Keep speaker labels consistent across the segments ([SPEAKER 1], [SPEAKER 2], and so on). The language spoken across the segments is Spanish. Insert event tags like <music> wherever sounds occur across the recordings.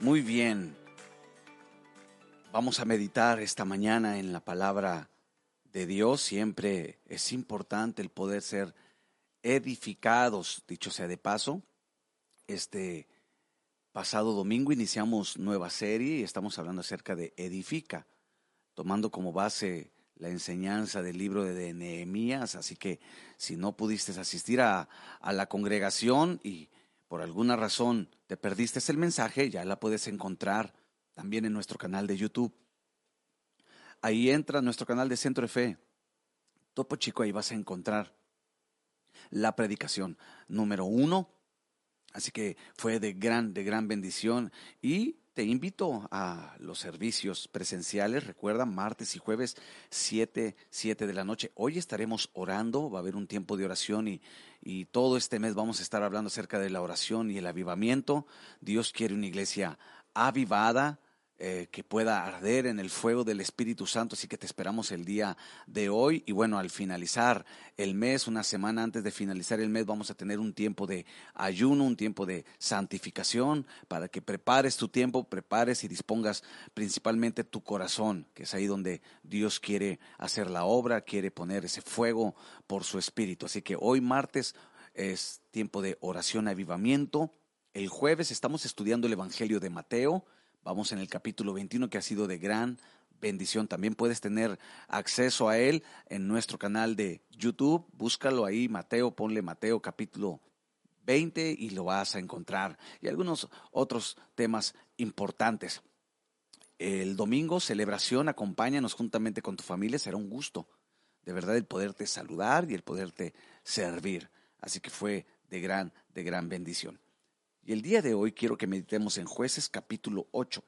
[SPEAKER 1] Muy bien. Vamos a meditar esta mañana en la palabra de Dios. Siempre es importante el poder ser edificados, dicho sea de paso. Este pasado domingo iniciamos nueva serie y estamos hablando acerca de edifica, tomando como base la enseñanza del libro de Nehemías. Así que si no pudiste asistir a, a la congregación y por alguna razón te perdiste el mensaje, ya la puedes encontrar también en nuestro canal de YouTube. Ahí entra nuestro canal de Centro de Fe. Topo Chico, ahí vas a encontrar la predicación número uno. Así que fue de gran, de gran bendición. Y invito a los servicios presenciales, recuerda, martes y jueves, 7, 7 de la noche. Hoy estaremos orando, va a haber un tiempo de oración y, y todo este mes vamos a estar hablando acerca de la oración y el avivamiento. Dios quiere una iglesia avivada, eh, que pueda arder en el fuego del Espíritu Santo. Así que te esperamos el día de hoy. Y bueno, al finalizar el mes, una semana antes de finalizar el mes, vamos a tener un tiempo de ayuno, un tiempo de santificación, para que prepares tu tiempo, prepares y dispongas principalmente tu corazón, que es ahí donde Dios quiere hacer la obra, quiere poner ese fuego por su Espíritu. Así que hoy martes es tiempo de oración, avivamiento. El jueves estamos estudiando el Evangelio de Mateo. Vamos en el capítulo 21 que ha sido de gran bendición. También puedes tener acceso a él en nuestro canal de YouTube. Búscalo ahí, Mateo, ponle Mateo capítulo 20 y lo vas a encontrar. Y algunos otros temas importantes. El domingo, celebración, acompáñanos juntamente con tu familia. Será un gusto, de verdad, el poderte saludar y el poderte servir. Así que fue de gran, de gran bendición. Y el día de hoy quiero que meditemos en jueces capítulo 8.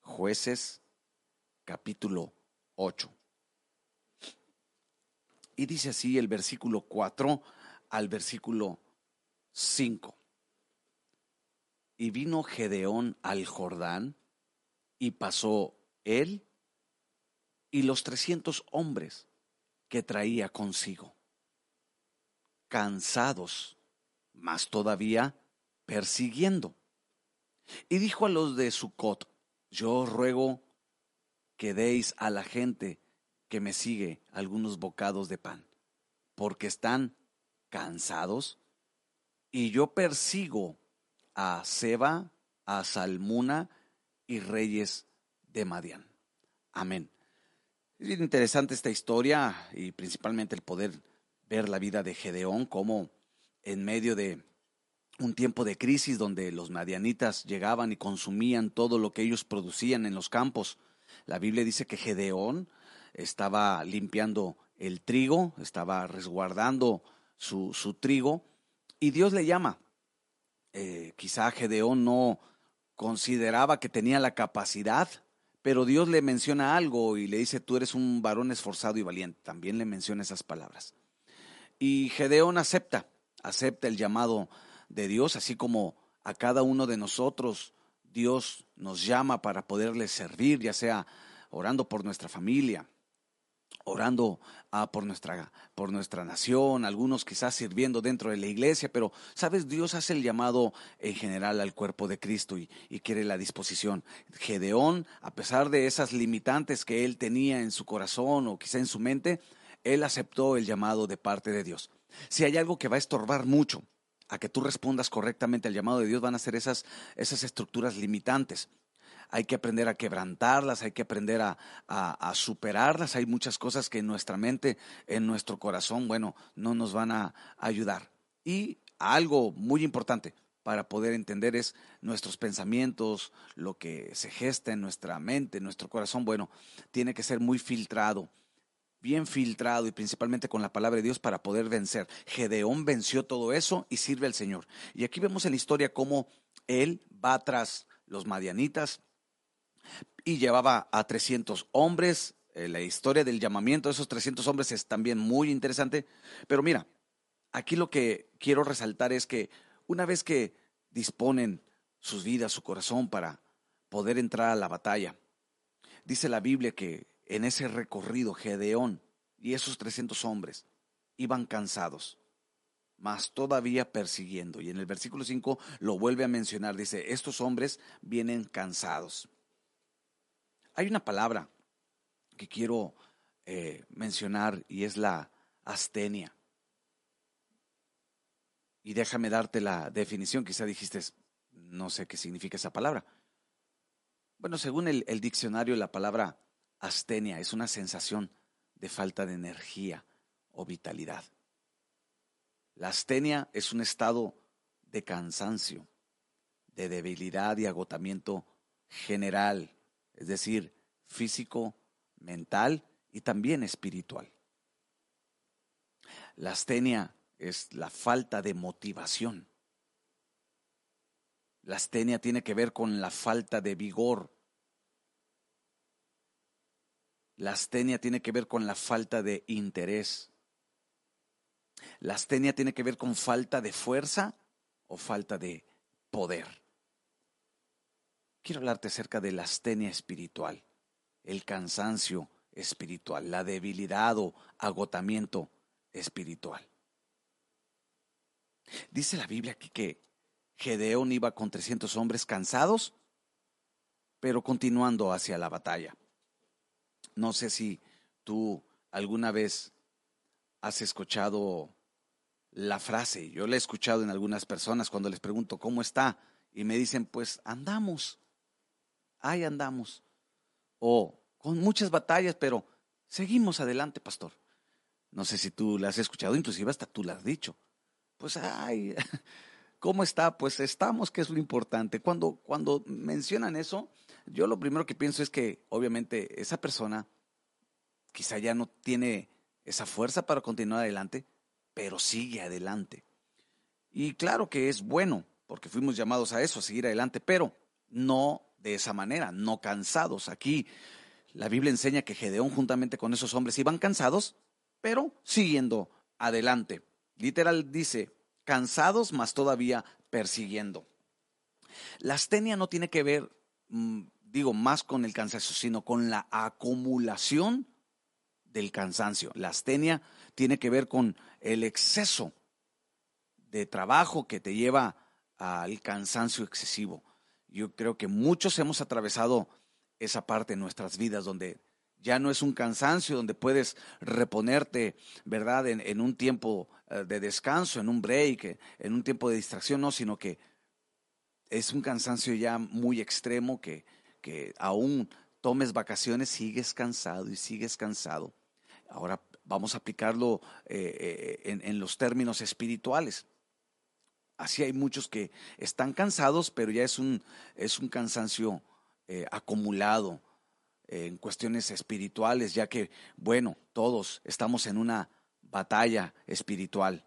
[SPEAKER 1] Jueces capítulo 8. Y dice así el versículo 4 al versículo 5. Y vino Gedeón al Jordán y pasó él y los trescientos hombres que traía consigo, cansados, mas todavía persiguiendo. Y dijo a los de Sucot, yo ruego que deis a la gente que me sigue algunos bocados de pan, porque están cansados, y yo persigo a Seba, a Salmuna y reyes de Madián. Amén. Es bien interesante esta historia y principalmente el poder ver la vida de Gedeón, como en medio de un tiempo de crisis donde los madianitas llegaban y consumían todo lo que ellos producían en los campos. La Biblia dice que Gedeón estaba limpiando el trigo, estaba resguardando su, su trigo, y Dios le llama. Eh, quizá Gedeón no consideraba que tenía la capacidad, pero Dios le menciona algo y le dice, tú eres un varón esforzado y valiente. También le menciona esas palabras. Y Gedeón acepta, acepta el llamado de Dios, así como a cada uno de nosotros Dios nos llama para poderle servir, ya sea orando por nuestra familia, orando ah, por, nuestra, por nuestra nación, algunos quizás sirviendo dentro de la iglesia, pero sabes, Dios hace el llamado en general al cuerpo de Cristo y, y quiere la disposición. Gedeón, a pesar de esas limitantes que él tenía en su corazón o quizá en su mente, él aceptó el llamado de parte de Dios. Si hay algo que va a estorbar mucho a que tú respondas correctamente al llamado de Dios van a ser esas, esas estructuras limitantes. Hay que aprender a quebrantarlas, hay que aprender a, a, superarlas. Hay muchas cosas que en nuestra mente, en nuestro corazón, bueno, no nos van a ayudar. Y algo muy importante para poder entender es nuestros pensamientos, lo que se gesta en nuestra mente, en nuestro corazón, bueno, tiene que ser muy filtrado bien filtrado y principalmente con la palabra de Dios para poder vencer. Gedeón venció todo eso y sirve al Señor. Y aquí vemos en la historia cómo él va tras los madianitas y llevaba a 300 hombres. Eh, la historia del llamamiento de esos 300 hombres es también muy interesante. Pero mira, aquí lo que quiero resaltar es que una vez que disponen sus vidas, su corazón para poder entrar a la batalla, dice la Biblia que en ese recorrido, Gedeón y esos 300 hombres iban cansados, mas todavía persiguiendo. Y en el versículo 5 lo vuelve a mencionar, dice, estos hombres vienen cansados. Hay una palabra que quiero eh, mencionar y es la astenia. Y déjame darte la definición, quizá dijiste, no sé qué significa esa palabra. Bueno, según el, el diccionario, la palabra astenia es una sensación de falta de energía o vitalidad. La astenia es un estado de cansancio, de debilidad y agotamiento general, es decir, físico, mental y también espiritual. La astenia es la falta de motivación. La astenia tiene que ver con la falta de vigor. La astenia tiene que ver con la falta de interés. La astenia tiene que ver con falta de fuerza o falta de poder. Quiero hablarte acerca de la astenia espiritual, el cansancio espiritual, la debilidad o agotamiento espiritual. Dice la Biblia aquí que Gedeón iba con 300 hombres cansados, pero continuando hacia la batalla. No sé si tú alguna vez has escuchado la frase, yo la he escuchado en algunas personas cuando les pregunto cómo está y me dicen, pues andamos, ahí andamos. O con muchas batallas, pero seguimos adelante, pastor. No sé si tú la has escuchado, inclusive hasta tú la has dicho. Pues, ay, <laughs> ¿cómo está? Pues estamos, que es lo importante. Cuando, cuando mencionan eso, yo lo primero que pienso es que obviamente esa persona quizá ya no tiene esa fuerza para continuar adelante, pero sigue adelante. Y claro que es bueno, porque fuimos llamados a eso, a seguir adelante, pero no de esa manera, no cansados. Aquí la Biblia enseña que Gedeón juntamente con esos hombres iban cansados, pero siguiendo adelante. Literal dice, cansados, mas todavía persiguiendo. La astenia no tiene que ver, mm, digo, más con el cansancio, sino con la acumulación del cansancio. La astenia tiene que ver con el exceso de trabajo que te lleva al cansancio excesivo. Yo creo que muchos hemos atravesado esa parte en nuestras vidas donde ya no es un cansancio, donde puedes reponerte, ¿verdad? En, un tiempo eh, de descanso, en un break, en un tiempo de distracción, no, sino que es un cansancio ya muy extremo que, que aún tomes vacaciones, sigues cansado y sigues cansado. Ahora vamos a aplicarlo eh, eh, en, los términos espirituales. Así hay muchos que están cansados, pero ya es un, es un cansancio eh, acumulado en cuestiones espirituales, ya que, bueno, todos estamos en una batalla espiritual.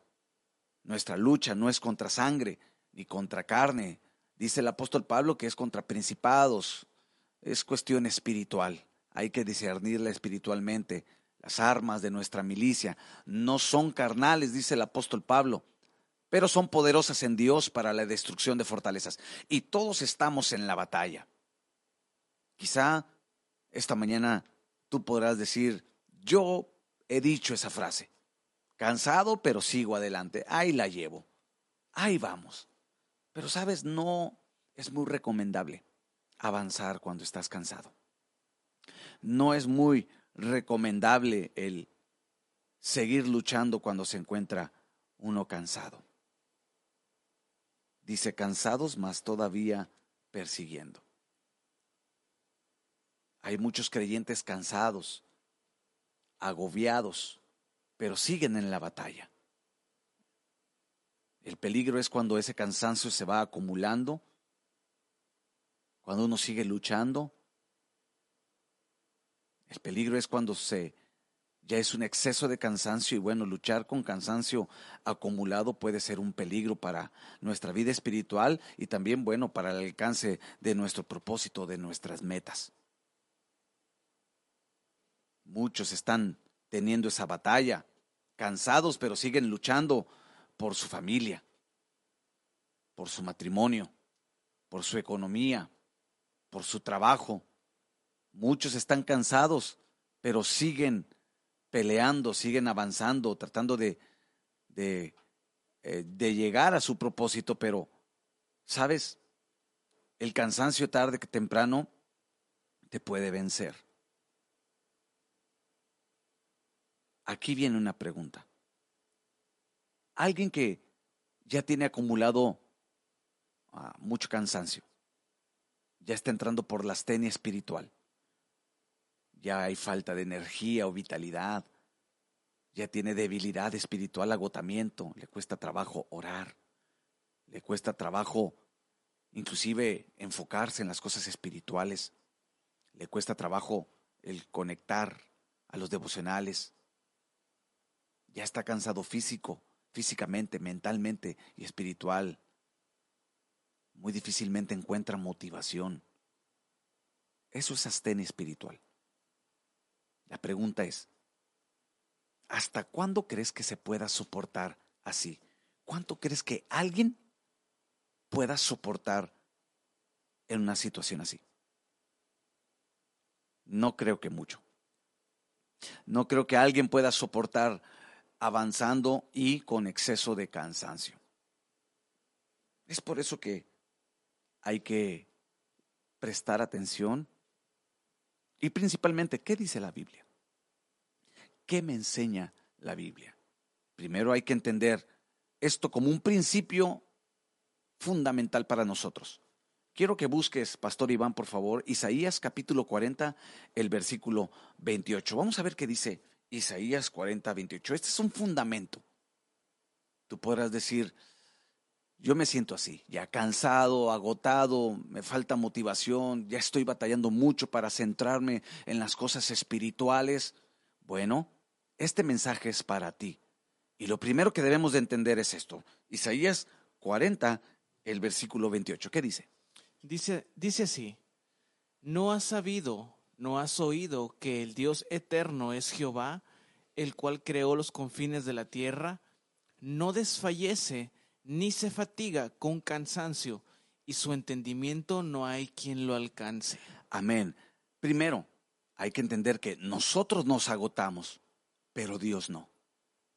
[SPEAKER 1] Nuestra lucha no es contra sangre ni contra carne. Dice el apóstol Pablo que es contra principados. Es cuestión espiritual. Hay que discernirla espiritualmente. Las armas de nuestra milicia no son carnales, dice el apóstol Pablo, pero son poderosas en Dios para la destrucción de fortalezas. Y todos estamos en la batalla. Quizá esta mañana tú podrás decir, yo he dicho esa frase, cansado pero sigo adelante, ahí la llevo, ahí vamos. Pero sabes, no es muy recomendable avanzar cuando estás cansado. No es muy recomendable el seguir luchando cuando se encuentra uno cansado. Dice, cansados, mas todavía persiguiendo. Hay muchos creyentes cansados, agobiados, pero siguen en la batalla. El peligro es cuando ese cansancio se va acumulando, cuando uno sigue luchando el peligro es cuando se ya es un exceso de cansancio y bueno, luchar con cansancio acumulado puede ser un peligro para nuestra vida espiritual y también bueno para el alcance de nuestro propósito, de nuestras metas. Muchos están teniendo esa batalla, cansados, pero siguen luchando por su familia, por su matrimonio, por su economía, por su trabajo, Muchos están cansados, pero siguen peleando, siguen avanzando, tratando de, de eh, de llegar a su propósito, pero, ¿sabes? El cansancio tarde que temprano te puede vencer. Aquí viene una pregunta. Alguien que ya tiene acumulado ah, mucho cansancio, ya está entrando por la astenia espiritual, ya hay falta de energía o vitalidad, ya tiene debilidad espiritual, agotamiento, le cuesta trabajo orar, le cuesta trabajo inclusive enfocarse en las cosas espirituales, le cuesta trabajo el conectar a los devocionales, ya está cansado físico, físicamente, mentalmente y espiritual. Muy difícilmente encuentra motivación. Eso es astenia espiritual. La pregunta es, ¿hasta cuándo crees que se pueda soportar así? ¿Cuánto crees que alguien pueda soportar en una situación así? No creo que mucho. No creo que alguien pueda soportar avanzando y con exceso de cansancio. Es por eso que hay que prestar atención y principalmente, ¿qué dice la Biblia? ¿Qué me enseña la Biblia? Primero hay que entender esto como un principio fundamental para nosotros. Quiero que busques, Pastor Iván, por favor, Isaías capítulo 40, el versículo 28. Vamos a ver qué dice Isaías 40, 28. Este es un fundamento. Tú podrás decir, yo me siento así, ya cansado, agotado, me falta motivación, ya estoy batallando mucho para centrarme en las cosas espirituales. Bueno, este mensaje es para ti. Y lo primero que debemos de entender es esto. Isaías 40, el versículo 28. ¿Qué dice?
[SPEAKER 2] Dice, dice así, no has sabido, no has oído que el Dios eterno es Jehová, el cual creó los confines de la tierra, no desfallece ni se fatiga con cansancio, y su entendimiento no hay quien lo alcance.
[SPEAKER 1] Amén. Primero, hay que entender que nosotros nos agotamos, pero Dios no.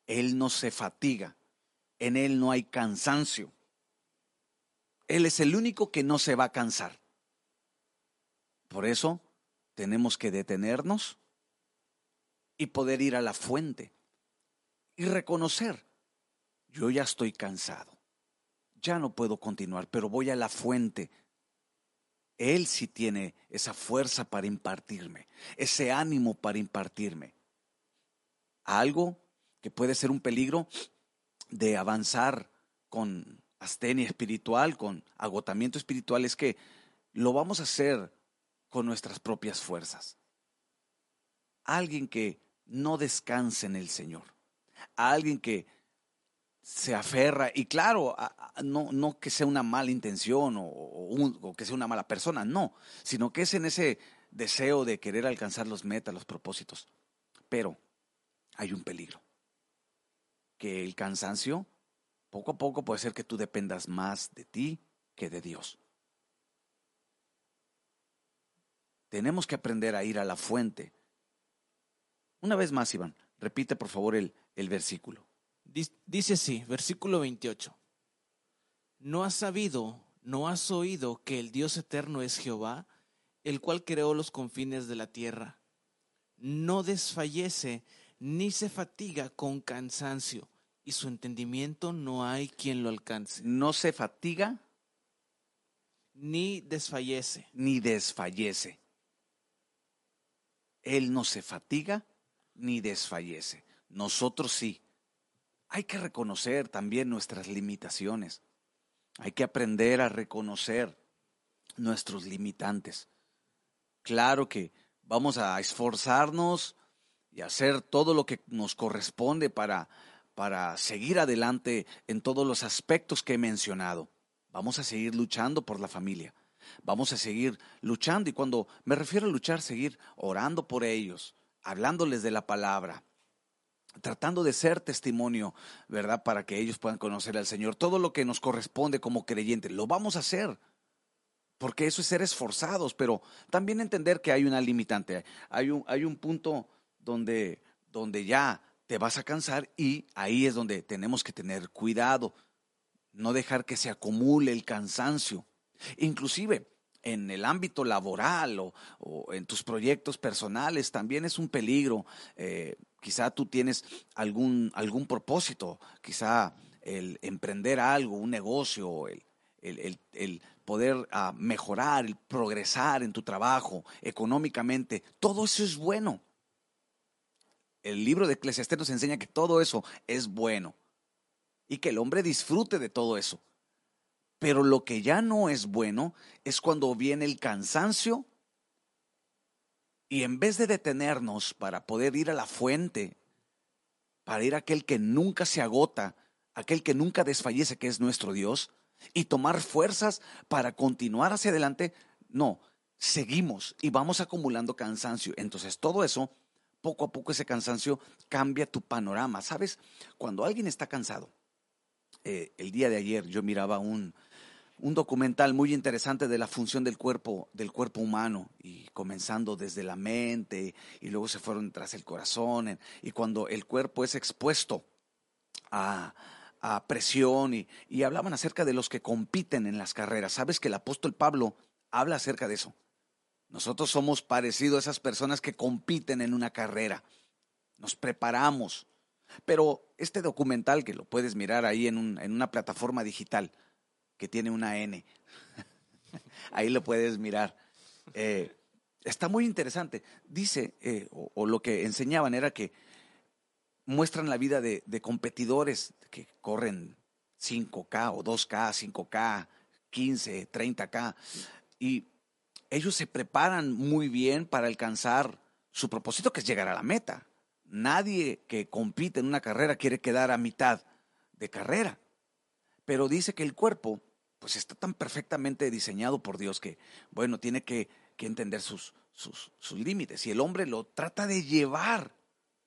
[SPEAKER 1] Él no se fatiga, en Él no hay cansancio. Él es el único que no se va a cansar. Por eso tenemos que detenernos y poder ir a la fuente y reconocer, yo ya estoy cansado ya no puedo continuar, pero voy a la fuente. Él sí tiene esa fuerza para impartirme, ese ánimo para impartirme. Algo que puede ser un peligro de avanzar con astenia espiritual, con agotamiento espiritual, es que lo vamos a hacer con nuestras propias fuerzas. Alguien que no descanse en el Señor. Alguien que se aferra, y claro, no, no que sea una mala intención o, que sea una mala persona, no, sino que es en ese deseo de querer alcanzar los metas, los propósitos. Pero hay un peligro, que el cansancio poco a poco puede ser que tú dependas más de ti que de Dios. Tenemos que aprender a ir a la fuente. Una vez más, Iván, repite por favor el, el versículo.
[SPEAKER 2] Dice así, versículo 28. ¿No has sabido, no has oído que el Dios eterno es Jehová, el cual creó los confines de la tierra? No desfallece ni se fatiga con cansancio, y su entendimiento no hay quien lo alcance.
[SPEAKER 1] ¿No se fatiga?
[SPEAKER 2] Ni desfallece.
[SPEAKER 1] Ni desfallece. Él no se fatiga ni desfallece. Nosotros sí hay que reconocer también nuestras limitaciones. Hay que aprender a reconocer nuestros limitantes. Claro que vamos a esforzarnos y hacer todo lo que nos corresponde para, para seguir adelante en todos los aspectos que he mencionado. Vamos a seguir luchando por la familia. Vamos a seguir luchando y cuando me refiero a luchar, seguir orando por ellos, hablándoles de la palabra, tratando de ser testimonio, ¿verdad? Para que ellos puedan conocer al Señor. Todo lo que nos corresponde como creyentes, lo vamos a hacer. Porque eso es ser esforzados, pero también entender que hay una limitante. Hay un, hay un punto donde, donde ya te vas a cansar y ahí es donde tenemos que tener cuidado, no dejar que se acumule el cansancio. Inclusive en el ámbito laboral o, en tus proyectos personales también es un peligro. Eh, quizá tú tienes algún, algún propósito, quizá el emprender algo, un negocio, el, el, poder ah, mejorar, el progresar en tu trabajo económicamente, todo eso es bueno. El libro de Eclesiastés nos enseña que todo eso es bueno y que el hombre disfrute de todo eso. Pero lo que ya no es bueno es cuando viene el cansancio y en vez de detenernos para poder ir a la fuente, para ir a aquel que nunca se agota, aquel que nunca desfallece, que es nuestro Dios, y tomar fuerzas para continuar hacia adelante, no, seguimos y vamos acumulando cansancio. Entonces todo eso poco a poco ese cansancio cambia tu panorama. ¿Sabes? Cuando alguien está cansado, eh, el día de ayer yo miraba un, un documental muy interesante de la función del cuerpo, del cuerpo humano, y comenzando desde la mente, y luego se fueron tras el corazón, y cuando el cuerpo es expuesto a, a presión, y, y hablaban acerca de los que compiten en las carreras. Sabes que el apóstol Pablo habla acerca de eso. Nosotros somos parecidos a esas personas que compiten en una carrera. Nos preparamos. Pero este documental, que lo puedes mirar ahí en, una plataforma digital, que tiene una N, <laughs> ahí lo puedes mirar. Eh, está muy interesante. Dice, eh, o, lo que enseñaban era que muestran la vida de, de competidores que corren 5K o 2K, 5K, 15, 30K. Y ellos se preparan muy bien para alcanzar su propósito, que es llegar a la meta. Nadie que compite en una carrera quiere quedar a mitad de carrera. Pero dice que el cuerpo, pues está tan perfectamente diseñado por Dios que, bueno, tiene que, entender sus, sus, límites. Y el hombre lo trata de llevar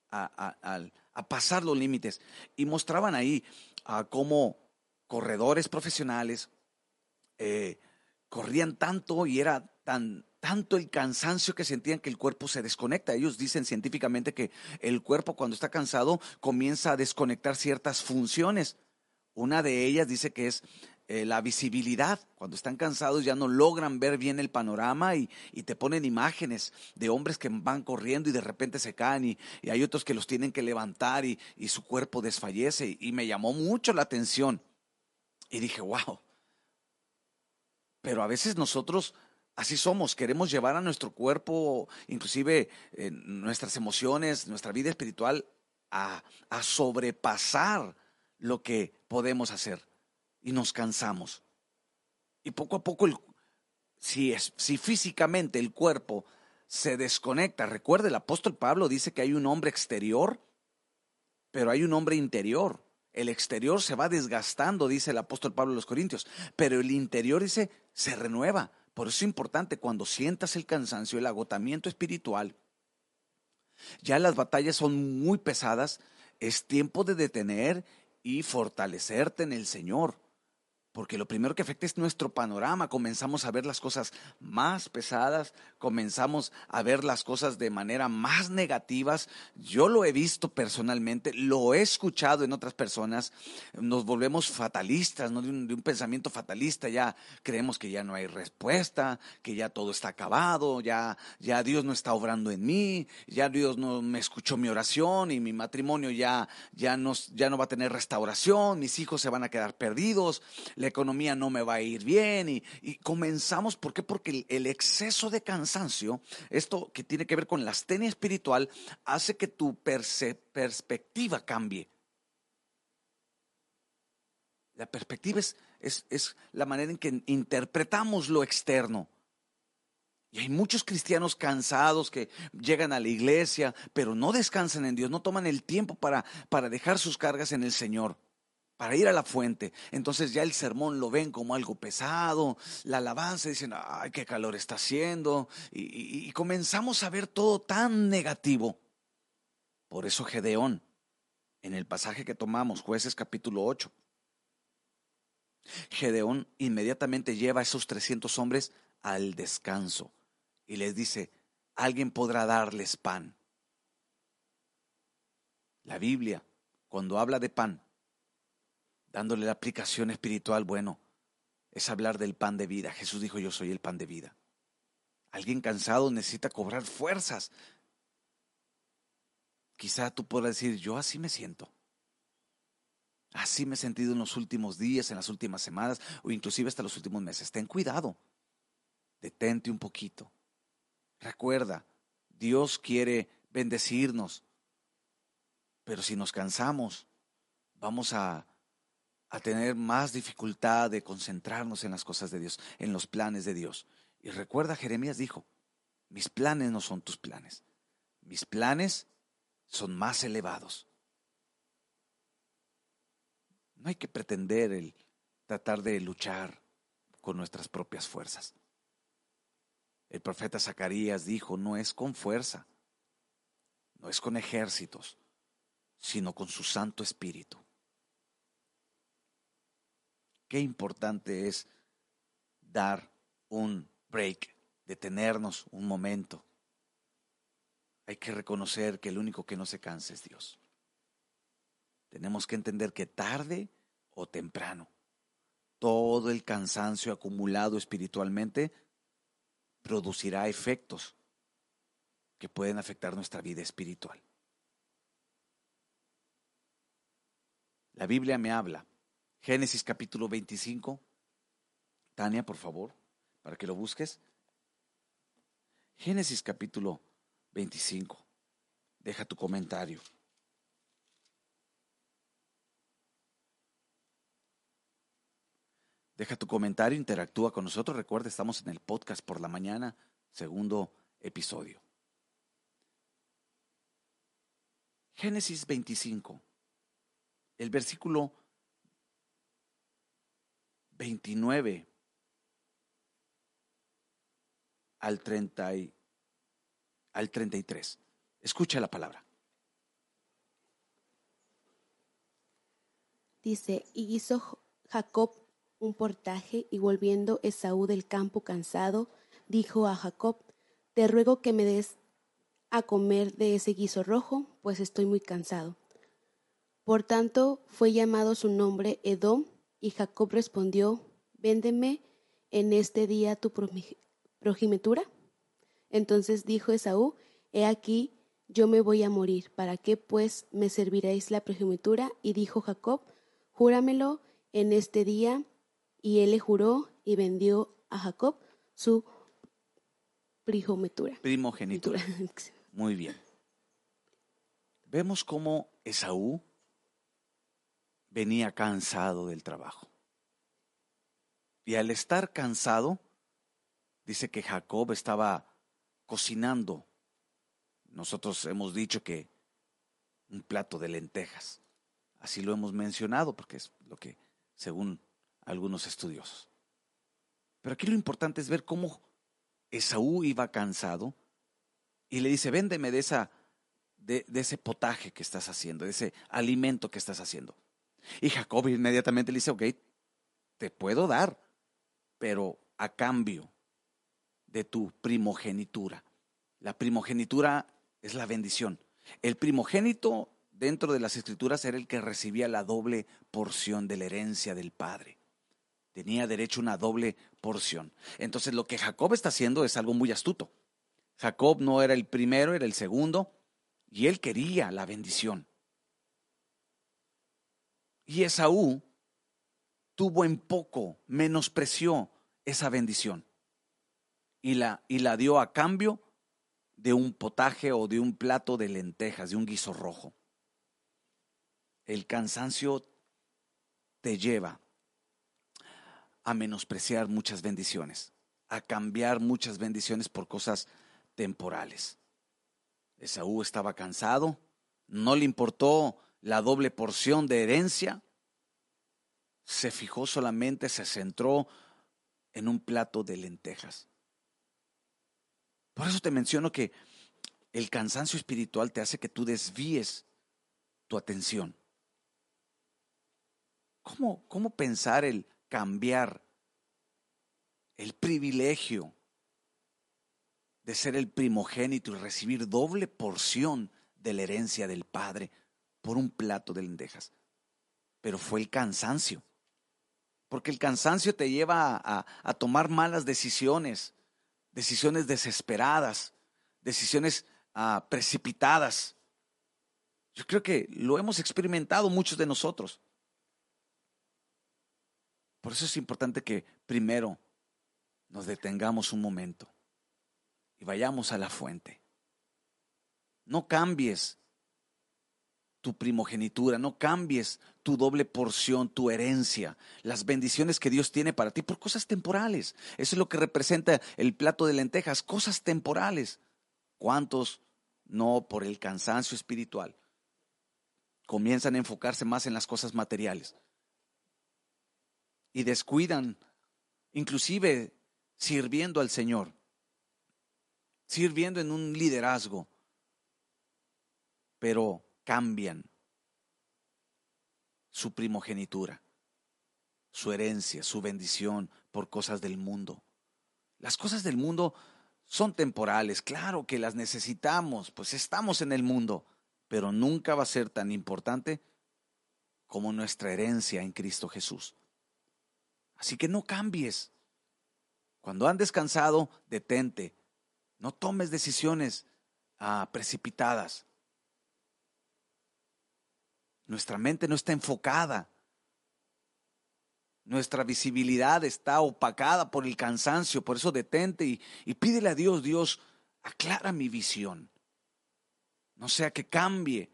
[SPEAKER 1] a, pasar los límites. Y mostraban ahí a cómo corredores profesionales eh, corrían tanto y era tan, tanto el cansancio que sentían que el cuerpo se desconecta. Ellos dicen científicamente que el cuerpo cuando está cansado comienza a desconectar ciertas funciones. Una de ellas dice que es eh, la visibilidad. Cuando están cansados ya no logran ver bien el panorama y, te ponen imágenes de hombres que van corriendo y de repente se caen y, hay otros que los tienen que levantar y, y su cuerpo desfallece. Y me llamó mucho la atención. Y dije, wow. Pero a veces nosotros Así somos, queremos llevar a nuestro cuerpo, inclusive eh, nuestras emociones, nuestra vida espiritual, a, sobrepasar lo que podemos hacer. Y nos cansamos. Y poco a poco, si, es, si físicamente el cuerpo se desconecta, recuerde, el apóstol Pablo dice que hay un hombre exterior, pero hay un hombre interior. El exterior se va desgastando, dice el apóstol Pablo a los Corintios, pero el interior dice, se renueva. Por eso es importante cuando sientas el cansancio, el agotamiento espiritual, ya las batallas son muy pesadas, es tiempo de detener y fortalecerte en el Señor porque lo primero que afecta es nuestro panorama, comenzamos a ver las cosas más pesadas, comenzamos a ver las cosas de manera más negativas. Yo lo he visto personalmente, lo he escuchado en otras personas, nos volvemos fatalistas, ¿no? de, un, pensamiento fatalista, ya creemos que ya no hay respuesta, que ya todo está acabado, ya, ya Dios no está obrando en mí, ya Dios no me escuchó mi oración y mi matrimonio ya, ya, no, ya no va a tener restauración, mis hijos se van a quedar perdidos la economía no me va a ir bien y, comenzamos, ¿por qué? Porque el, exceso de cansancio, esto que tiene que ver con la astenia espiritual, hace que tu perspectiva cambie. La perspectiva es, es, la manera en que interpretamos lo externo. Y hay muchos cristianos cansados que llegan a la iglesia, pero no descansan en Dios, no toman el tiempo para, para dejar sus cargas en el Señor para ir a la fuente. Entonces ya el sermón lo ven como algo pesado, la alabanza dicen, ay, qué calor está haciendo, y, comenzamos a ver todo tan negativo. Por eso Gedeón, en el pasaje que tomamos, jueces capítulo 8, Gedeón inmediatamente lleva a esos 300 hombres al descanso y les dice, alguien podrá darles pan. La Biblia, cuando habla de pan, dándole la aplicación espiritual, bueno, es hablar del pan de vida. Jesús dijo, yo soy el pan de vida. Alguien cansado necesita cobrar fuerzas. Quizá tú puedas decir, yo así me siento. Así me he sentido en los últimos días, en las últimas semanas o inclusive hasta los últimos meses. Ten cuidado. Detente un poquito. Recuerda, Dios quiere bendecirnos. Pero si nos cansamos, vamos a, a tener más dificultad de concentrarnos en las cosas de Dios, en los planes de Dios. Y recuerda, Jeremías dijo, mis planes no son tus planes. Mis planes son más elevados. No hay que pretender el tratar de luchar con nuestras propias fuerzas. El profeta Zacarías dijo, no es con fuerza, no es con ejércitos, sino con su Santo Espíritu. Qué importante es dar un break, detenernos un momento. Hay que reconocer que el único que no se cansa es Dios. Tenemos que entender que tarde o temprano, todo el cansancio acumulado espiritualmente producirá efectos que pueden afectar nuestra vida espiritual. La Biblia me habla. Génesis capítulo 25. Tania, por favor, para que lo busques. Génesis capítulo 25. Deja tu comentario. Deja tu comentario, interactúa con nosotros. Recuerda, estamos en el podcast por la mañana, segundo episodio. Génesis 25 el versículo 29 al, 30 al 33. Escucha la palabra.
[SPEAKER 3] Dice, y hizo Jacob un portaje y volviendo Esaú del campo cansado, dijo a Jacob, te ruego que me des a comer de ese guiso rojo, pues estoy muy cansado. Por tanto fue llamado su nombre Edom, y Jacob respondió, Véndeme en este día tu progenitura. Entonces dijo Esaú, He aquí, yo me voy a morir, ¿para qué pues me serviréis la progenitura? Y dijo Jacob, Júramelo en este día. Y él le juró y vendió a Jacob su primogenitura. <laughs>
[SPEAKER 1] Primogenitura. Muy bien. Vemos cómo Esaú venía cansado del trabajo. Y al estar cansado, dice que Jacob estaba cocinando. Nosotros hemos dicho que un plato de lentejas. Así lo hemos mencionado porque es lo que, según algunos estudiosos. Pero aquí lo importante es ver cómo Esaú iba cansado y le dice, véndeme de, esa, de, de ese potaje que estás haciendo, de ese alimento que estás haciendo. Y Jacob inmediatamente le dice, ok, te puedo dar, pero a cambio de tu primogenitura. La primogenitura es la bendición. El primogénito dentro de las escrituras era el que recibía la doble porción de la herencia del padre. Tenía derecho a una doble porción. Entonces lo que Jacob está haciendo es algo muy astuto. Jacob no era el primero, era el segundo, y él quería la bendición. Y Esaú tuvo en poco, menospreció esa bendición y la, y la dio a cambio de un potaje o de un plato de lentejas, de un guiso rojo. El cansancio te lleva a menospreciar muchas bendiciones, a cambiar muchas bendiciones por cosas temporales. Esaú estaba cansado, no le importó la doble porción de herencia, se fijó solamente, se centró en un plato de lentejas. Por eso te menciono que el cansancio espiritual te hace que tú desvíes tu atención. ¿Cómo, cómo pensar el cambiar el privilegio de ser el primogénito y recibir doble porción de la herencia del Padre por un plato de lentejas. Pero fue el cansancio. Porque el cansancio te lleva a, tomar malas decisiones, decisiones desesperadas, decisiones ah, precipitadas. Yo creo que lo hemos experimentado muchos de nosotros. Por eso es importante que primero nos detengamos un momento y vayamos a la fuente. No cambies tu primogenitura, no cambies tu doble porción, tu herencia, las bendiciones que Dios tiene para ti por cosas temporales. Eso es lo que representa el plato de lentejas, cosas temporales. ¿Cuántos no por el cansancio espiritual comienzan a enfocarse más en las cosas materiales y descuidan inclusive sirviendo al Señor, sirviendo en un liderazgo, pero cambian su primogenitura, su herencia, su bendición por cosas del mundo. Las cosas del mundo son temporales, claro que las necesitamos, pues estamos en el mundo, pero nunca va a ser tan importante como nuestra herencia en Cristo Jesús. Así que no cambies. Cuando han descansado, detente. No tomes decisiones ah, precipitadas. Nuestra mente no está enfocada. Nuestra visibilidad está opacada por el cansancio. Por eso detente y, pídele a Dios, Dios, aclara mi visión. No sea que cambie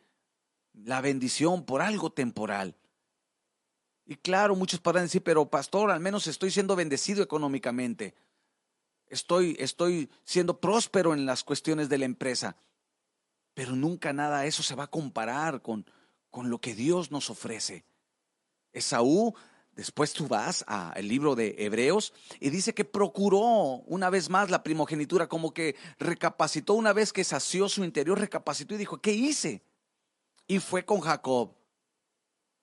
[SPEAKER 1] la bendición por algo temporal. Y claro, muchos podrán decir, pero pastor, al menos estoy siendo bendecido económicamente. Estoy, estoy siendo próspero en las cuestiones de la empresa. Pero nunca nada eso se va a comparar con, con lo que Dios nos ofrece. Esaú, después tú vas al libro de Hebreos y dice que procuró una vez más la primogenitura, como que recapacitó una vez que sació su interior, recapacitó y dijo, ¿qué hice? Y fue con Jacob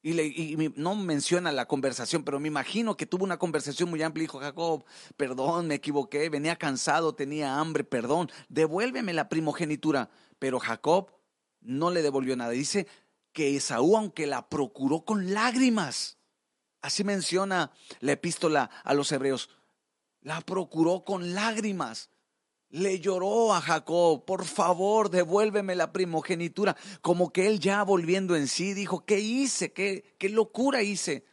[SPEAKER 1] y, no menciona la conversación, pero me imagino que tuvo una conversación muy amplia. Dijo Jacob, perdón, me equivoqué, venía cansado, tenía hambre, perdón, devuélveme la primogenitura. Pero Jacob no le devolvió nada. Dice que Esaú, aunque la procuró con lágrimas, así menciona la epístola a los hebreos, la procuró con lágrimas le lloró a Jacob, por favor, devuélveme la primogenitura, como que él ya volviendo en sí dijo, ¿qué hice? ¿Qué, qué locura hice?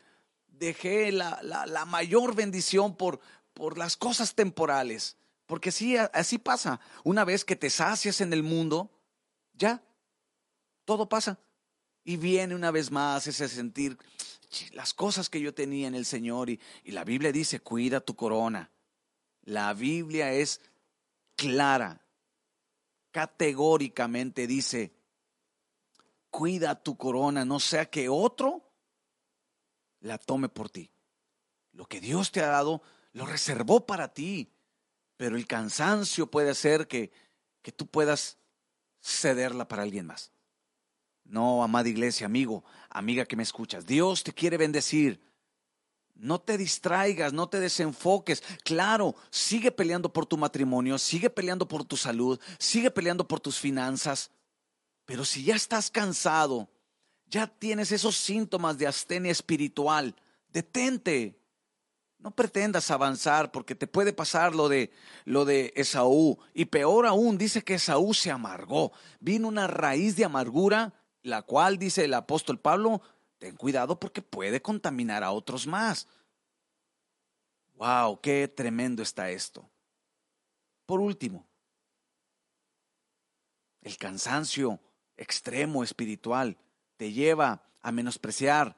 [SPEAKER 1] Dejé la, la, mayor bendición por, por las cosas temporales, porque sí, así pasa. Una vez que te sacias en el mundo, ya, todo pasa. Y viene una vez más ese sentir, las cosas que yo tenía en el Señor, y, la Biblia dice, cuida tu corona. La Biblia es clara, categóricamente dice, cuida tu corona, no sea que otro la tome por ti. Lo que Dios te ha dado, lo reservó para ti, pero el cansancio puede hacer que, que tú puedas cederla para alguien más. No, amada iglesia, amigo, amiga que me escuchas, Dios te quiere bendecir. No te distraigas, no te desenfoques. Claro, sigue peleando por tu matrimonio, sigue peleando por tu salud, sigue peleando por tus finanzas. Pero si ya estás cansado, ya tienes esos síntomas de astenia espiritual, detente. No pretendas avanzar porque te puede pasar lo de lo de Esaú y peor aún dice que Esaú se amargó. Vino una raíz de amargura, la cual dice el apóstol Pablo ten cuidado porque puede contaminar a otros más. ¡Wow! ¡Qué tremendo está esto! Por último, el cansancio extremo espiritual te lleva a menospreciar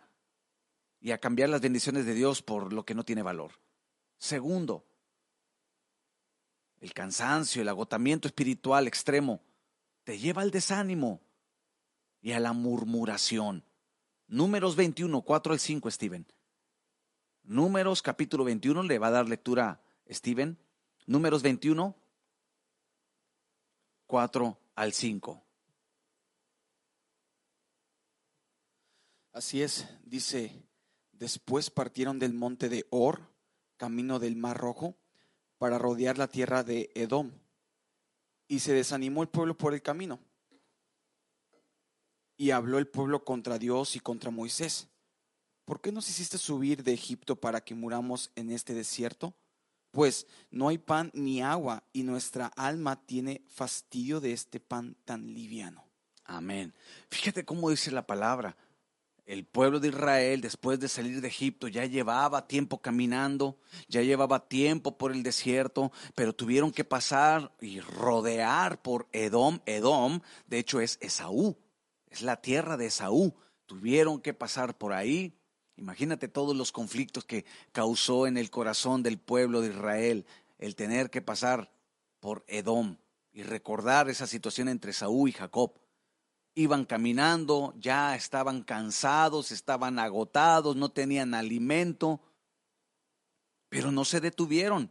[SPEAKER 1] y a cambiar las bendiciones de Dios por lo que no tiene valor. Segundo, el cansancio, el agotamiento espiritual extremo te lleva al desánimo y a la murmuración. Números 21, 4 al 5, Steven. Números capítulo 21, le va a dar lectura Steven. Números 21, 4 al 5.
[SPEAKER 2] Así es, dice, después partieron del monte de Or, camino del Mar Rojo, para rodear la tierra de Edom. Y se desanimó el pueblo por el camino
[SPEAKER 4] Y habló el pueblo contra Dios y contra Moisés. ¿Por qué nos hiciste subir de Egipto para que muramos en este desierto? Pues no hay pan ni agua y nuestra alma tiene fastidio de este pan tan liviano.
[SPEAKER 1] Amén. Fíjate cómo dice la palabra. El pueblo de Israel, después de salir de Egipto, ya llevaba tiempo caminando, ya llevaba tiempo por el desierto, pero tuvieron que pasar y rodear por Edom. Edom, de hecho, es Esaú, es la tierra de Esaú. Tuvieron que pasar por ahí. Imagínate todos los conflictos que causó en el corazón del pueblo de Israel el tener que pasar por Edom y recordar esa situación entre Esaú y Jacob iban caminando, ya estaban cansados, estaban agotados, no tenían alimento, pero no se detuvieron,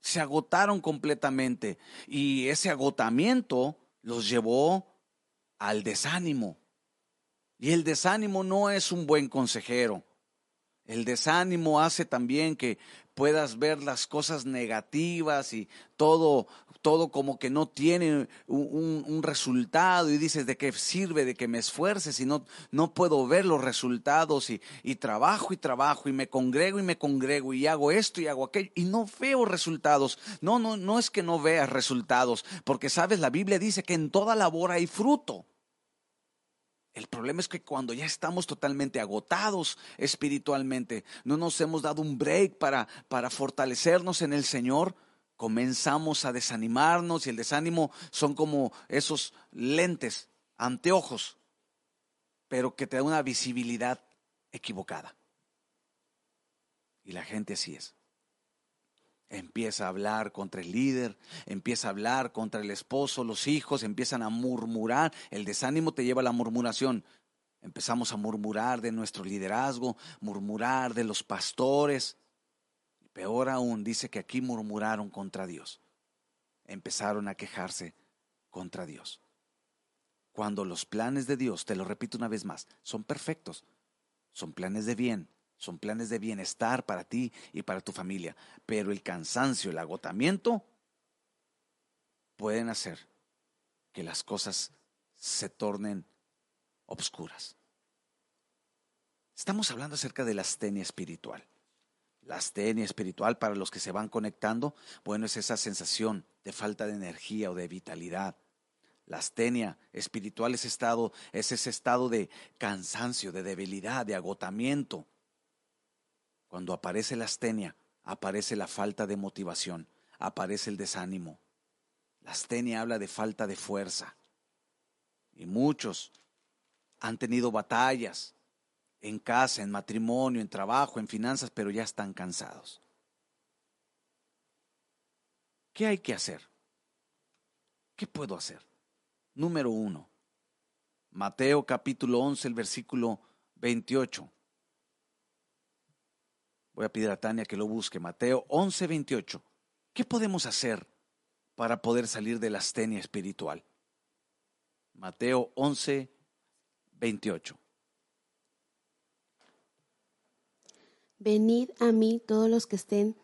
[SPEAKER 1] se agotaron completamente y ese agotamiento los llevó al desánimo. Y el desánimo no es un buen consejero. El desánimo hace también que puedas ver las cosas negativas y todo, todo como que no tiene un, resultado y dices de qué sirve de que me esfuerces y no, no puedo ver los resultados y, y trabajo y trabajo y me congrego y me congrego y hago esto y hago aquello y no veo resultados. No, no, no es que no veas resultados, porque sabes, la Biblia dice que en toda labor hay fruto. El problema es que cuando ya estamos totalmente agotados espiritualmente, no nos hemos dado un break para, para fortalecernos en el Señor, comenzamos a desanimarnos y el desánimo son como esos lentes, anteojos, pero que te da una visibilidad equivocada. Y la gente así es empieza a hablar contra el líder, empieza a hablar contra el esposo, los hijos empiezan a murmurar, el desánimo te lleva a la murmuración. Empezamos a murmurar de nuestro liderazgo, murmurar de los pastores. Peor aún, dice que aquí murmuraron contra Dios. Empezaron a quejarse contra Dios. Cuando los planes de Dios, te lo repito una vez más, son perfectos, son planes de bien, son planes de bienestar para ti y para tu familia, pero el cansancio, el agotamiento pueden hacer que las cosas se tornen obscuras. Estamos hablando acerca de la astenia espiritual. La astenia espiritual, para los que se van conectando, bueno, es esa sensación de falta de energía o de vitalidad. La astenia espiritual es, estado, es ese estado de cansancio, de debilidad, de agotamiento, cuando aparece la astenia, aparece la falta de motivación, aparece el desánimo. La astenia habla de falta de fuerza. Y muchos han tenido batallas en casa, en matrimonio, en trabajo, en finanzas, pero ya están cansados. ¿Qué hay que hacer? ¿Qué puedo hacer? Número uno, Mateo capítulo 11, el versículo 28. Voy a pedir a Tania que lo busque. Mateo 11, 28. ¿Qué podemos hacer para poder salir de la astenia espiritual? Mateo 11, 28.
[SPEAKER 3] Venid a mí todos los que estén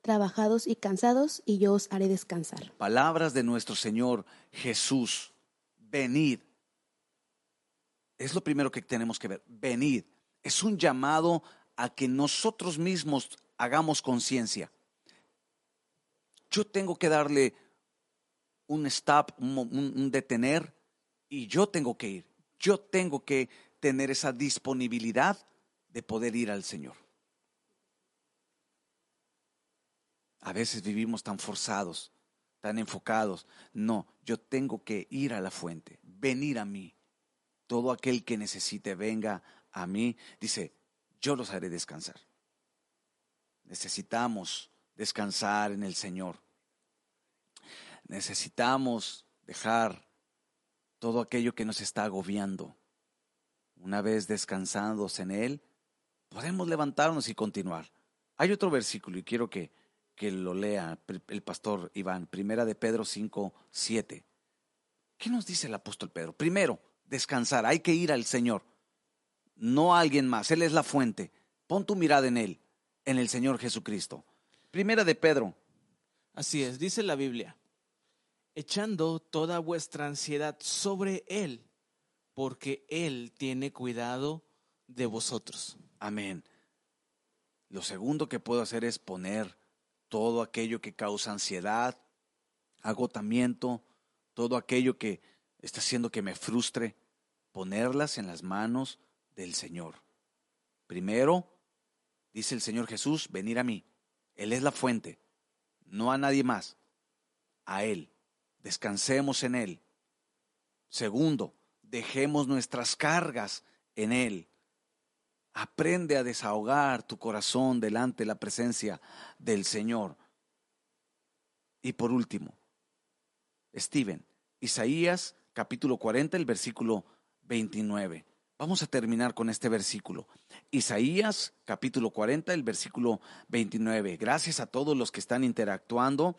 [SPEAKER 3] trabajados y cansados, y yo os haré descansar.
[SPEAKER 1] Palabras de nuestro Señor Jesús. Venid. Es lo primero que tenemos que ver. Venid. Es un llamado a que nosotros mismos hagamos conciencia. Yo tengo que darle un stop, un, detener, y yo tengo que ir. Yo tengo que tener esa disponibilidad de poder ir al Señor. A veces vivimos tan forzados, tan enfocados. No, yo tengo que ir a la fuente, venir a mí. Todo aquel que necesite, venga a mí. Dice, yo los haré descansar. Necesitamos descansar en el Señor. Necesitamos dejar todo aquello que nos está agobiando. Una vez descansados en Él, podemos levantarnos y continuar. Hay otro versículo y quiero que, que lo lea el pastor Iván, primera de Pedro 5, 7. ¿Qué nos dice el apóstol Pedro? Primero, descansar, hay que ir al Señor no a alguien más. Él es la fuente. Pon tu mirada en Él, en el Señor Jesucristo. Primera de Pedro.
[SPEAKER 2] Así es, dice la Biblia, echando toda vuestra ansiedad sobre Él, porque Él tiene cuidado de vosotros.
[SPEAKER 1] Amén. Lo segundo que puedo hacer es poner todo aquello que causa ansiedad, agotamiento, todo aquello que está haciendo que me frustre, ponerlas en las manos del Señor. Primero, dice el Señor Jesús, venir a mí. Él es la fuente, no a nadie más, a Él. Descansemos en Él. Segundo, dejemos nuestras cargas en Él. Aprende a desahogar tu corazón delante de la presencia del Señor. Y por último, Steven, Isaías capítulo 40, el versículo 29. Vamos a terminar con este versículo. Isaías capítulo 40, el versículo 29. Gracias a todos los que están interactuando,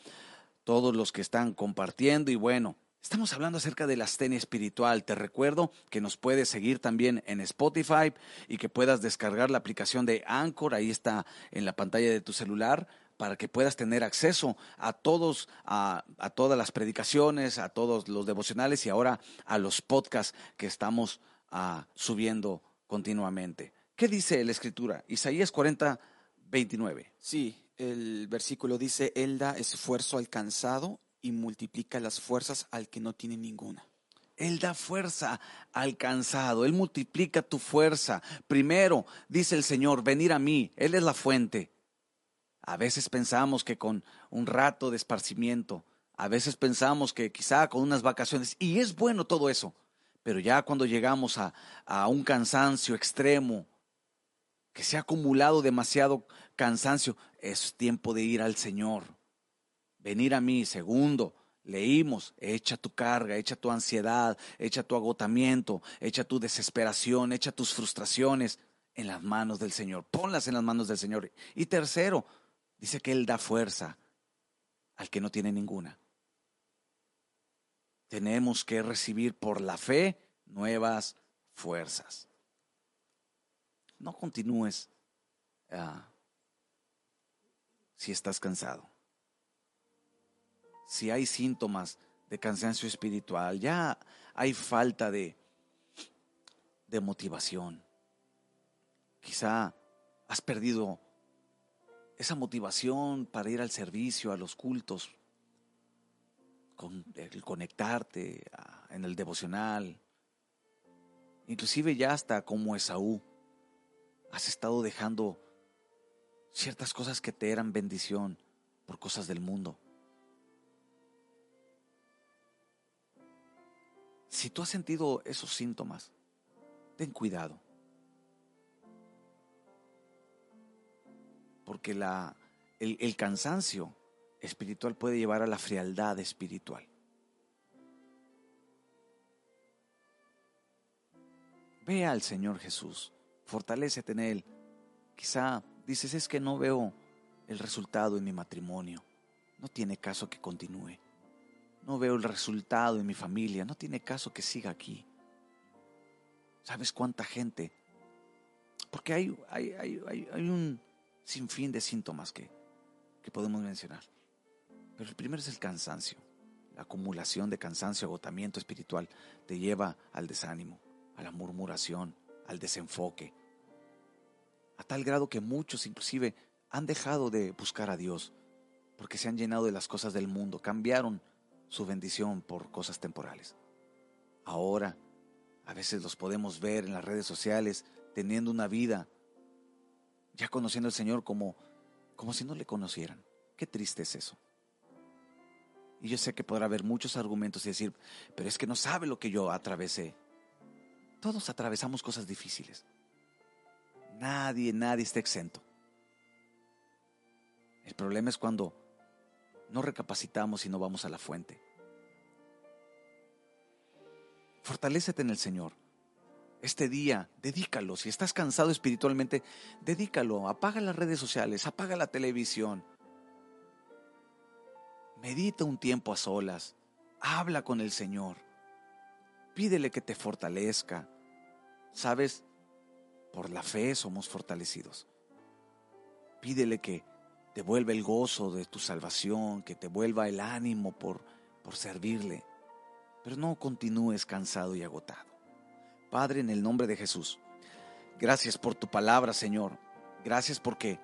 [SPEAKER 1] todos los que están compartiendo y bueno, Estamos hablando acerca de la astenia espiritual. Te recuerdo que nos puedes seguir también en Spotify y que puedas descargar la aplicación de Anchor. Ahí está en la pantalla de tu celular para que puedas tener acceso a todos, a, todas las predicaciones, a todos los devocionales y ahora a los podcasts que estamos ah, subiendo continuamente. ¿Qué dice la escritura? Isaías 40, 29.
[SPEAKER 4] Sí, el versículo dice, Él da esfuerzo alcanzado y multiplica las fuerzas al que no tiene ninguna.
[SPEAKER 1] Él da fuerza al cansado, Él multiplica tu fuerza. Primero, dice el Señor, venir a mí, Él es la fuente. A veces pensamos que con un rato de esparcimiento, a veces pensamos que quizá con unas vacaciones, y es bueno todo eso, pero ya cuando llegamos a, un cansancio extremo, que se ha acumulado demasiado cansancio, es tiempo de ir al Señor venir a mí. Segundo, leímos, echa tu carga, echa tu ansiedad, echa tu agotamiento, echa tu desesperación, echa tus frustraciones en las manos del Señor. Ponlas en las manos del Señor. Y tercero, dice que Él da fuerza al que no tiene ninguna. Tenemos que recibir por la fe nuevas fuerzas. No continúes ah, si estás cansado si hay síntomas de cansancio espiritual, ya hay falta de, de motivación. Quizá has perdido esa motivación para ir al servicio, a los cultos, con el conectarte en el devocional, inclusive ya hasta como Esaú, has estado dejando ciertas cosas que te eran bendición por cosas del mundo. Si tú has sentido esos síntomas, ten cuidado. Porque la, el, el cansancio espiritual puede llevar a la frialdad espiritual. Ve al Señor Jesús, fortalécete en Él. Quizá dices, es que no veo el resultado en mi matrimonio. No tiene caso que continúe no veo el resultado en mi familia, no tiene caso que siga aquí. ¿Sabes cuánta gente? Porque hay, hay, un sinfín de síntomas que, que podemos mencionar. Pero el primero es el cansancio. La acumulación de cansancio, agotamiento espiritual te lleva al desánimo, a la murmuración, al desenfoque. A tal grado que muchos inclusive han dejado de buscar a Dios porque se han llenado de las cosas del mundo, cambiaron su bendición por cosas temporales. Ahora, a veces los podemos ver en las redes sociales teniendo una vida, ya conociendo al Señor como, como si no le conocieran. Qué triste es eso. Y yo sé que podrá haber muchos argumentos y decir, pero es que no sabe lo que yo atravesé. Todos atravesamos cosas difíciles. Nadie, nadie está exento. El problema es cuando no recapacitamos y no vamos a la fuente. Fortalécete en el Señor. Este día, dedícalo. Si estás cansado espiritualmente, dedícalo. Apaga las redes sociales, apaga la televisión. Medita un tiempo a solas. Habla con el Señor. Pídele que te fortalezca. Sabes, por la fe somos fortalecidos. Pídele que te vuelva el gozo de tu salvación, que te vuelva el ánimo por, por servirle. Pero no continúes cansado y agotado. Padre, en el nombre de Jesús. Gracias por tu palabra, Señor. Gracias porque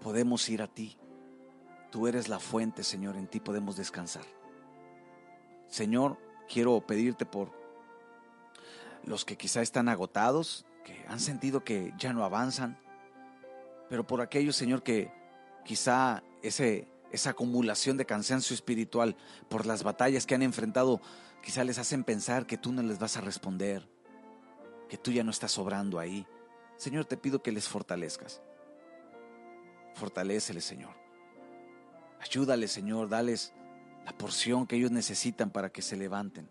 [SPEAKER 1] podemos ir a ti. Tú eres la fuente, Señor, en ti podemos descansar. Señor, quiero pedirte por los que quizá están agotados, que han sentido que ya no avanzan, pero por aquellos, Señor, que quizá esa acumulación de cansancio espiritual por las batallas que han enfrentado, quizá les hacen pensar que tú no les vas a responder, que tú ya no estás sobrando ahí. Señor, te pido que les fortalezcas. Fortaléceles, Señor. Ayúdales, Señor, dales la porción que ellos necesitan para que se levanten.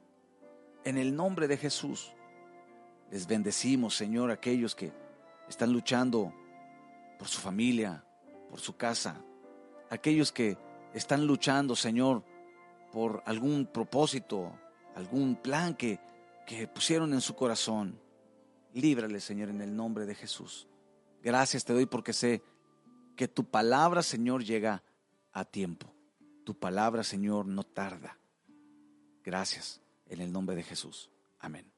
[SPEAKER 1] En el nombre de Jesús, les bendecimos, Señor, aquellos que están luchando por su familia, por su casa, aquellos que están luchando, Señor, por algún propósito, algún plan que, que pusieron en su corazón. Líbrales, Señor, en el nombre de Jesús. Gracias te doy porque sé que tu palabra, Señor, llega a tiempo. Tu palabra, Señor, no tarda. Gracias en el nombre de Jesús. Amén.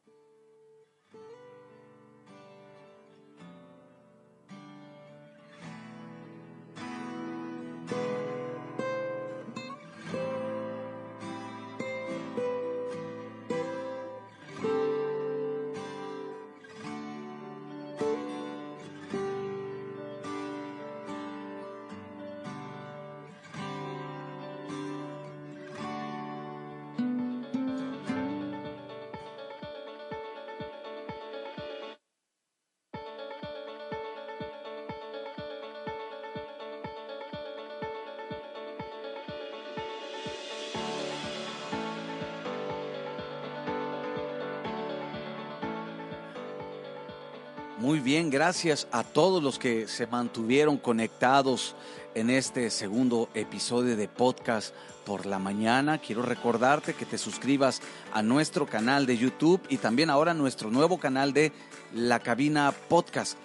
[SPEAKER 1] Muy bien, gracias a todos los que se mantuvieron conectados en este segundo episodio de podcast por la mañana. Quiero recordarte que te suscribas a nuestro canal de YouTube y también ahora a nuestro nuevo canal de La Cabina Podcast.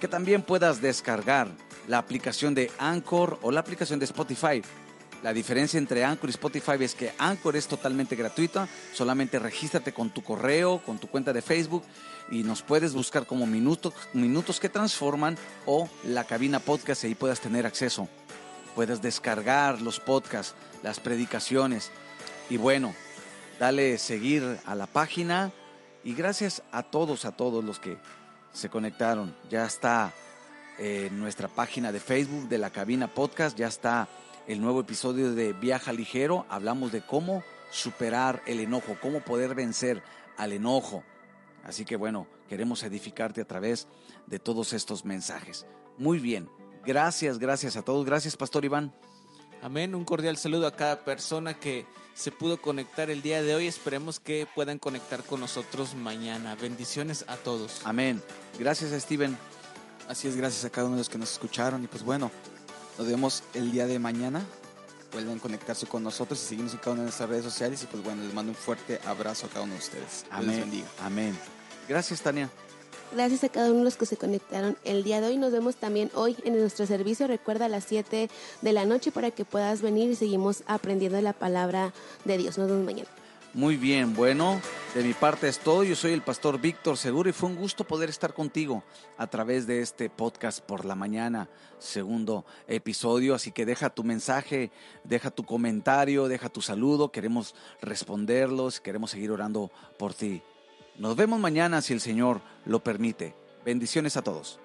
[SPEAKER 1] Que también puedas descargar la aplicación de Anchor o la aplicación de Spotify. La diferencia entre Anchor y Spotify es que Anchor es totalmente gratuita, solamente regístrate con tu correo, con tu cuenta de Facebook y nos puedes buscar como minutos, minutos que transforman o la cabina podcast y ahí puedas tener acceso. Puedes descargar los podcasts, las predicaciones y bueno, dale seguir a la página y gracias a todos, a todos los que se conectaron. Ya está eh, nuestra página de Facebook de la cabina podcast, ya está el nuevo episodio de Viaja Ligero. Hablamos de cómo superar el enojo, cómo poder vencer al enojo. Así que bueno, queremos edificarte a través de todos estos mensajes. Muy bien, gracias, gracias a todos. Gracias, Pastor Iván.
[SPEAKER 2] Amén, un cordial saludo a cada persona que se pudo conectar el día de hoy. Esperemos que puedan conectar con nosotros mañana. Bendiciones a todos.
[SPEAKER 1] Amén. Gracias, Steven.
[SPEAKER 4] Así es, gracias a cada uno de los que nos escucharon. Y pues bueno, nos vemos el día de mañana. Pueden conectarse con nosotros y seguirnos en cada una de nuestras redes sociales. Y pues bueno, les mando un fuerte abrazo a cada uno de ustedes.
[SPEAKER 1] Amén. Amén. Gracias, Tania.
[SPEAKER 3] Gracias a cada uno de los que se conectaron el día de hoy. Nos vemos también hoy en nuestro servicio. Recuerda a las 7 de la noche para que puedas venir y seguimos aprendiendo la palabra de Dios. Nos vemos mañana.
[SPEAKER 1] Muy bien, bueno, de mi parte es todo. Yo soy el pastor Víctor Seguro y fue un gusto poder estar contigo a través de este podcast por la mañana, segundo episodio. Así que deja tu mensaje, deja tu comentario, deja tu saludo. Queremos responderlos, queremos seguir orando por ti. Nos vemos mañana si el Señor lo permite. Bendiciones a todos.